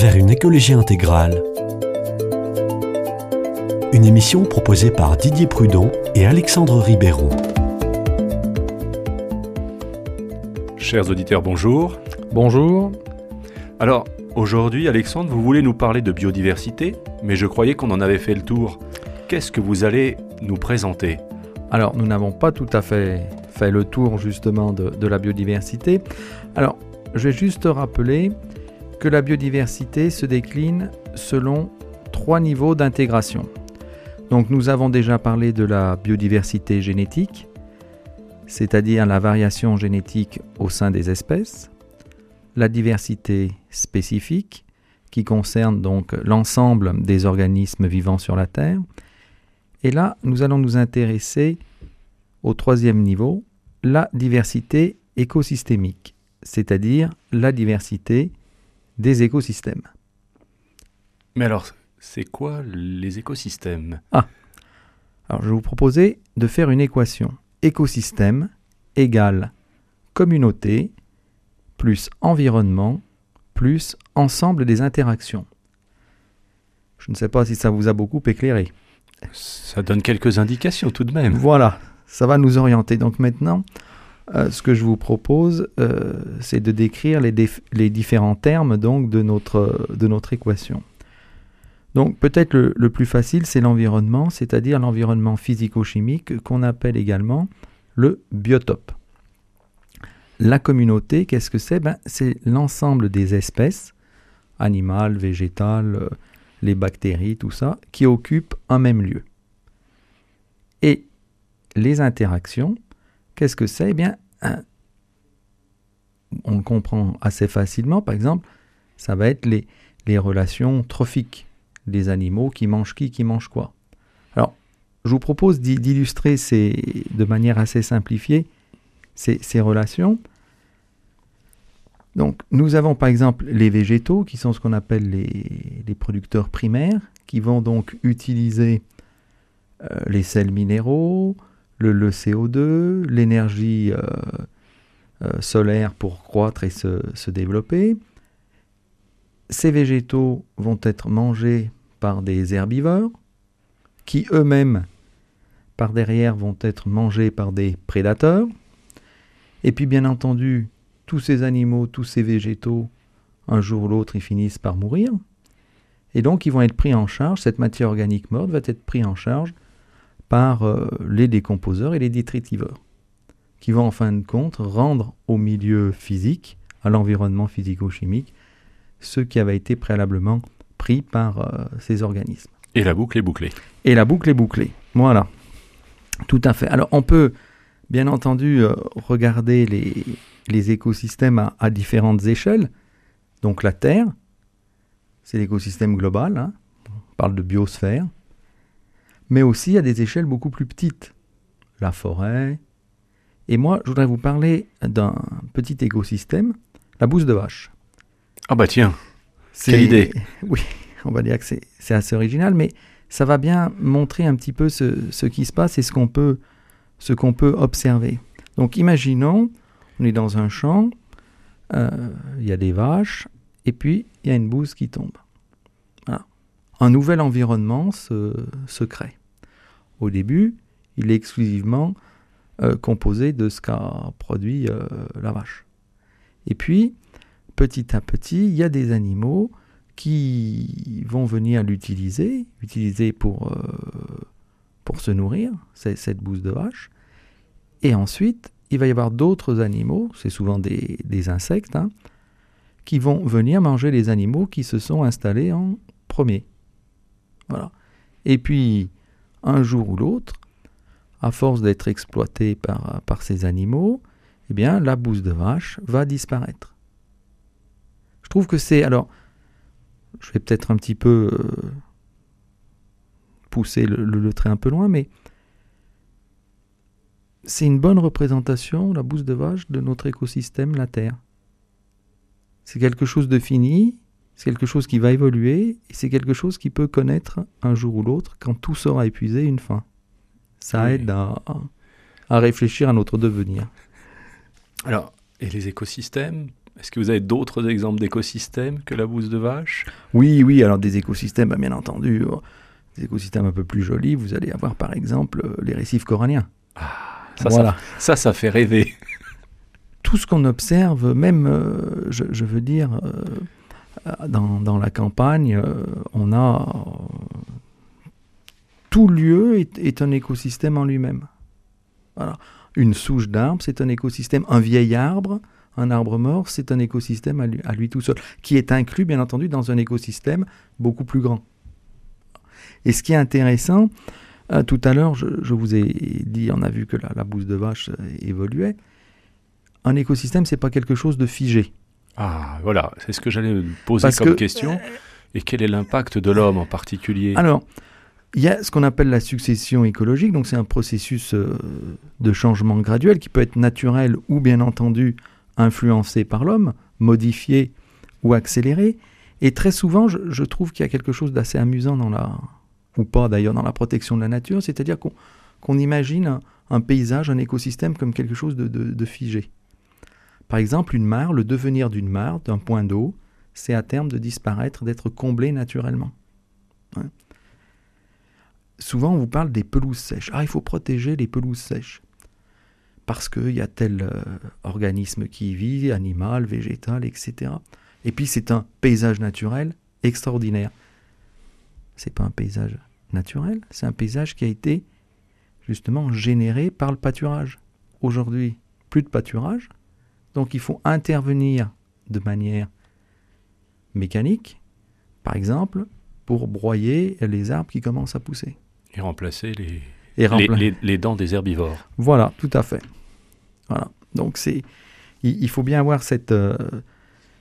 vers une écologie intégrale. Une émission proposée par Didier Prudon et Alexandre Ribéron. Chers auditeurs, bonjour. Bonjour. Alors, aujourd'hui, Alexandre, vous voulez nous parler de biodiversité, mais je croyais qu'on en avait fait le tour. Qu'est-ce que vous allez nous présenter? Alors, nous n'avons pas tout à fait fait le tour justement de, de la biodiversité. Alors, je vais juste rappeler que la biodiversité se décline selon trois niveaux d'intégration. Donc nous avons déjà parlé de la biodiversité génétique, c'est-à-dire la variation génétique au sein des espèces, la diversité spécifique, qui concerne donc l'ensemble des organismes vivants sur la Terre. Et là, nous allons nous intéresser au troisième niveau, la diversité écosystémique, c'est-à-dire la diversité des écosystèmes. Mais alors, c'est quoi les écosystèmes? Ah Alors, je vais vous proposer de faire une équation. Écosystème égale communauté plus environnement plus ensemble des interactions. Je ne sais pas si ça vous a beaucoup éclairé. Ça donne quelques indications tout de même. Voilà, ça va nous orienter. Donc maintenant, euh, ce que je vous propose, euh, c'est de décrire les, les, différents termes donc, de, notre, de notre équation. Donc peut-être le, le, plus facile, c'est l'environnement, c'est-à-dire l'environnement physico-chimique qu'on appelle également le biotope. La communauté, qu'est-ce que c'est? Ben, C'est l'ensemble des espèces, animales, végétales, euh, les bactéries, tout ça, qui occupent un même lieu. Et les interactions, qu'est-ce que c'est? Eh bien, on le comprend assez facilement. Par exemple, ça va être les, relations trophiques, les animaux qui mangent qui, qui mangent quoi. Alors, je vous propose d'illustrer de manière assez simplifiée ces, relations. Donc, nous avons par exemple les végétaux, qui sont ce qu'on appelle les, les, producteurs primaires, qui vont donc utiliser euh, les sels minéraux, le, le CO2, l'énergie euh, euh, solaire pour croître et se, se, développer. Ces végétaux vont être mangés par des herbivores, qui eux-mêmes, par derrière, vont être mangés par des prédateurs. Et puis, bien entendu, tous ces animaux, tous ces végétaux, un jour ou l'autre, ils finissent par mourir. Et donc, ils vont être pris en charge, cette matière organique morte va être prise en charge par euh, les décomposeurs et les détritiveurs, qui vont en fin de compte rendre au milieu physique, à l'environnement physico-chimique, ce qui avait été préalablement pris par euh, ces organismes. Et la boucle est bouclée. Et la boucle est bouclée. Voilà. Tout à fait. Alors on peut bien entendu euh, regarder les, les écosystèmes à, à, différentes échelles. Donc la Terre, c'est l'écosystème global, hein. on parle de biosphère mais aussi à des échelles beaucoup plus petites. La forêt. Et moi, je voudrais vous parler d'un petit écosystème, la bouse de vache. Ah bah tiens, quelle idée Oui, on va dire que c'est assez original, mais ça va bien montrer un petit peu ce, ce qui se passe et ce qu'on peut, ce qu'on peut observer. Donc imaginons, on est dans un champ, il euh, y a des vaches, et puis il y a une bouse qui tombe. Voilà. Un nouvel environnement se, se crée. Au début, il est exclusivement euh, composé de ce qu'a produit euh, la vache. Et puis, petit à petit, il y a des animaux qui vont venir l'utiliser, utiliser pour, euh, pour se nourrir, cette bouse de vache. Et ensuite, il va y avoir d'autres animaux, c'est souvent des, des insectes, hein, qui vont venir manger les animaux qui se sont installés en premier. Voilà. Et puis, un jour ou l'autre, à force d'être exploité par, par ces animaux, eh bien, la bouse de vache va disparaître. Je trouve que c'est... Alors, je vais peut-être un petit peu euh, pousser le, le, le, trait un peu loin, mais c'est une bonne représentation, la bouse de vache, de notre écosystème, la Terre. C'est quelque chose de fini, c'est quelque chose qui va évoluer et c'est quelque chose qui peut connaître un jour ou l'autre, quand tout sera épuisé, une fin. Ça oui. aide à, à, réfléchir à notre devenir. Alors, et les écosystèmes? Est-ce que vous avez d'autres exemples d'écosystèmes que la bouse de vache? Oui, oui, alors des écosystèmes, bah, bien entendu, euh, des écosystèmes un peu plus jolis, vous allez avoir par exemple euh, les récifs coralliens. ça, voilà. ça, ça, ça fait rêver. Tout ce qu'on observe, même, euh, je, je veux dire, euh, dans, dans la campagne, euh, on a... euh, tout lieu est, un écosystème en lui-même. Une souche d'arbre, c'est un écosystème. Un vieil arbre, un arbre mort, c'est un écosystème à lui, tout seul, qui est inclus, bien entendu, dans un écosystème beaucoup plus grand. Et ce qui est intéressant, euh, tout à l'heure, je, vous ai dit, on a vu que la, la bouse de vache euh, évoluait. Un écosystème, c'est pas quelque chose de figé. Ah, voilà, c'est ce que j'allais me poser Parce comme que- question. Et quel est l'impact de l'homme en particulier? Alors, il y a ce qu'on appelle la succession écologique, donc c'est un processus euh, de changement graduel qui peut être naturel ou bien entendu influencé par l'homme, modifié ou accéléré. Et très souvent, je, je trouve qu'il y a quelque chose d'assez amusant dans la, ou pas d'ailleurs, dans la protection de la nature, c'est-à-dire qu'on imagine un, un paysage, un écosystème comme quelque chose de, de- de figé. Par exemple, une mare, le devenir d'une mare, d'un point d'eau, c'est à terme de disparaître, d'être comblé naturellement. Souvent, on vous parle des pelouses sèches. Ah, il faut protéger les pelouses sèches. Parce qu'il y a tel euh, organisme qui y vit, animal, végétal, etc. Et puis, c'est un paysage naturel extraordinaire. C'est pas un paysage naturel, c'est un paysage qui a été justement généré par le pâturage. Aujourd'hui, plus de pâturage, donc il faut intervenir de manière mécanique, par exemple, pour broyer les arbres qui commencent à pousser. Et remplacer les, Et les, rempla- les- les dents des herbivores. Voilà, tout à fait. Voilà. Donc c'est, il, il faut bien avoir cette, euh,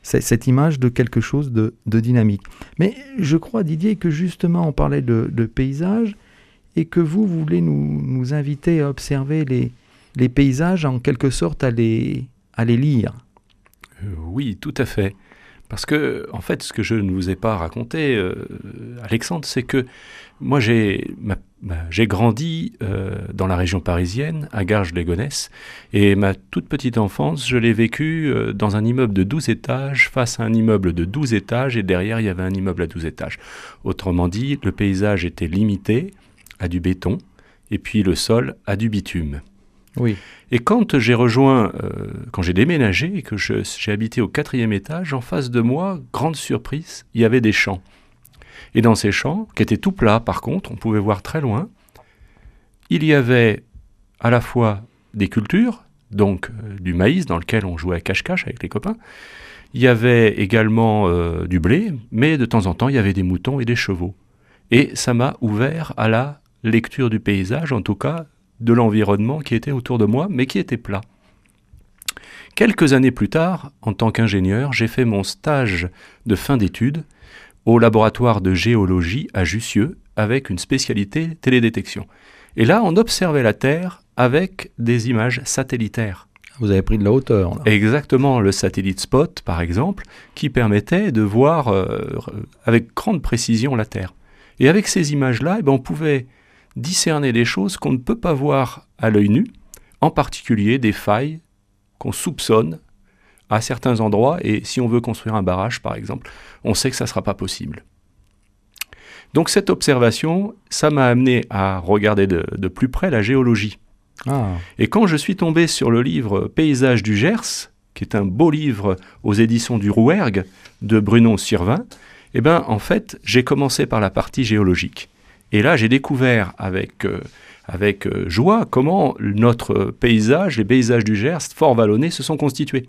cette image de quelque chose de, de dynamique. Mais je crois, Didier, que justement on parlait de, de paysage et que vous, vous voulez nous, nous inviter à observer les, les paysages, en quelque sorte à les, à lire. Euh, oui, tout à fait. Parce que, en fait, ce que je ne vous ai pas raconté, euh, Alexandre, c'est que moi, j'ai grandi euh, dans la région parisienne, à Garges-les-Gonesse, et ma toute petite enfance, je l'ai vécue dans un immeuble de 12 étages, face à un immeuble de 12 étages, et derrière, il y avait un immeuble à 12 étages. Autrement dit, le paysage était limité à du béton, et puis le sol à du bitume. Et quand j'ai rejoint, euh, quand j'ai déménagé et que j'ai habité au quatrième étage, en face de moi, grande surprise, il y avait des champs. Et dans ces champs, qui étaient tout plats par contre, on pouvait voir très loin, il y avait à la fois des cultures, donc euh, du maïs dans lequel on jouait à cache-cache avec les copains, il y avait également euh, du blé, mais de temps en temps, il y avait des moutons et des chevaux. Et ça m'a ouvert à la lecture du paysage, en tout cas de l'environnement qui était autour de moi, mais qui était plat. Quelques années plus tard, en tant qu'ingénieur, j'ai fait mon stage de fin d'études au laboratoire de géologie à Jussieu avec une spécialité télédétection. Et là, on observait la Terre avec des images satellitaires. Vous avez pris de la hauteur. là. Exactement, le satellite Spot, par exemple, qui permettait de voir euh, avec grande précision la Terre. Et avec ces images-là, eh ben, on pouvait discerner des choses qu'on ne peut pas voir à l'œil nu, en particulier des failles qu'on soupçonne à certains endroits, et si on veut construire un barrage, par exemple, on sait que ça ne sera pas possible. Donc cette observation, ça m'a amené à regarder de, de plus près la géologie. Ah, Et quand je suis tombé sur le livre Paysages du Gers, qui est un beau livre aux éditions du Rouergue de Bruno Sirvin, eh ben, en fait, j'ai commencé par la partie géologique. Et là, j'ai découvert avec, euh, avec euh, joie comment notre paysage, les paysages du Gers, fort vallonnés, se sont constitués.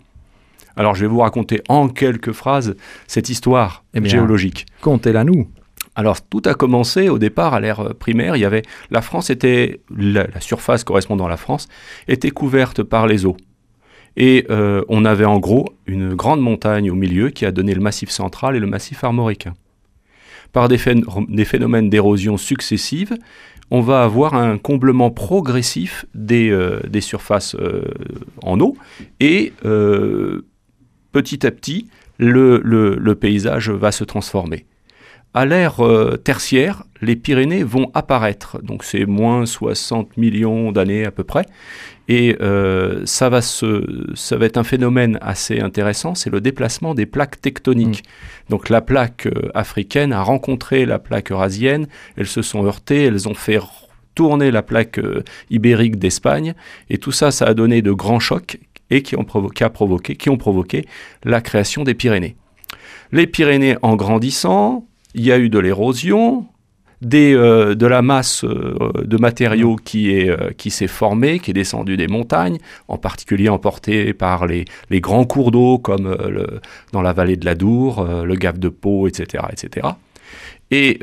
Alors, je vais vous raconter en quelques phrases cette histoire Eh bien. géologique. comptez-la nous. Alors tout a commencé au départ à l'ère primaire. Il y avait la France était la, la surface correspondant à la France était couverte par les eaux et euh, on avait en gros une grande montagne au milieu qui a donné le massif central et le massif armoricain. Par des, phén- des phénomènes d'érosion successive, on va avoir un comblement progressif des, euh, surfaces euh, en eau et euh, petit à petit le paysage va se transformer. À l'ère euh, tertiaire, les Pyrénées vont apparaître. Donc c'est moins 60 millions d'années à peu près. Et euh, ça, va se, ça va être un phénomène assez intéressant, c'est le déplacement des plaques tectoniques. Mm. Donc la plaque euh, africaine a rencontré la plaque eurasienne, elles se sont heurtées, elles ont fait tourner la plaque ibérique d'Espagne, et tout ça, ça a donné de grands chocs et qui ont, provoqué, a provoqué, qui ont provoqué la création des Pyrénées. Les Pyrénées en grandissant, il y a eu de l'érosion, des, euh, de la masse euh, de matériaux qui est euh, qui s'est formée, qui est descendue des montagnes, en particulier emportée par les, les grands cours d'eau comme le, dans la vallée de l'Adour, euh, le Gave de Pau, etc., etc. Et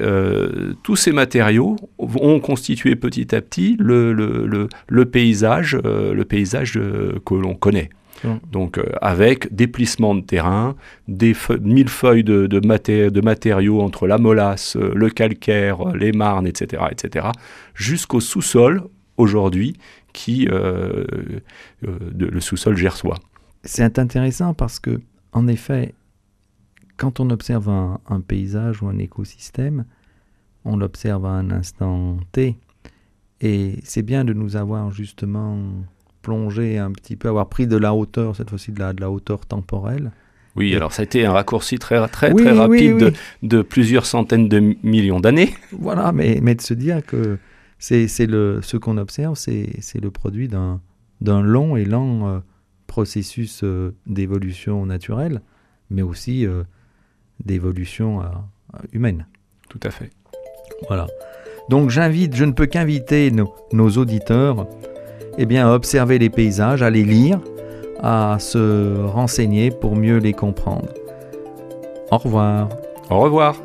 tous ces matériaux ont constitué petit à petit le, le, le, le paysage, le paysage que l'on connaît. Donc euh, avec des plissements de terrain, des fe- mille feuilles de, de, maté- de matériaux entre la molasse, euh, le calcaire, euh, les marnes, etc., etc., jusqu'au sous-sol aujourd'hui, qui euh, de- le sous-sol gersois. C'est intéressant parce que, en effet, quand on observe un, un paysage ou un écosystème, on l'observe à un instant T. Et c'est bien de nous avoir justement plongé un petit peu, avoir pris de la hauteur, cette fois-ci de la, de la hauteur temporelle. Oui, alors ça a été un raccourci très très Oui, très rapide oui. De, de plusieurs centaines de mi- millions d'années. Voilà, mais, mais de se dire que c'est c'est le ce qu'on observe, c'est c'est le produit d'un d'un long et lent euh, processus euh, d'évolution naturelle, mais aussi euh, d'évolution humaine. Tout à fait. Voilà. Donc j'invite, je ne peux qu'inviter nos, nos auditeurs eh bien, à observer les paysages, à les lire, à se renseigner pour mieux les comprendre. Au revoir. Au revoir.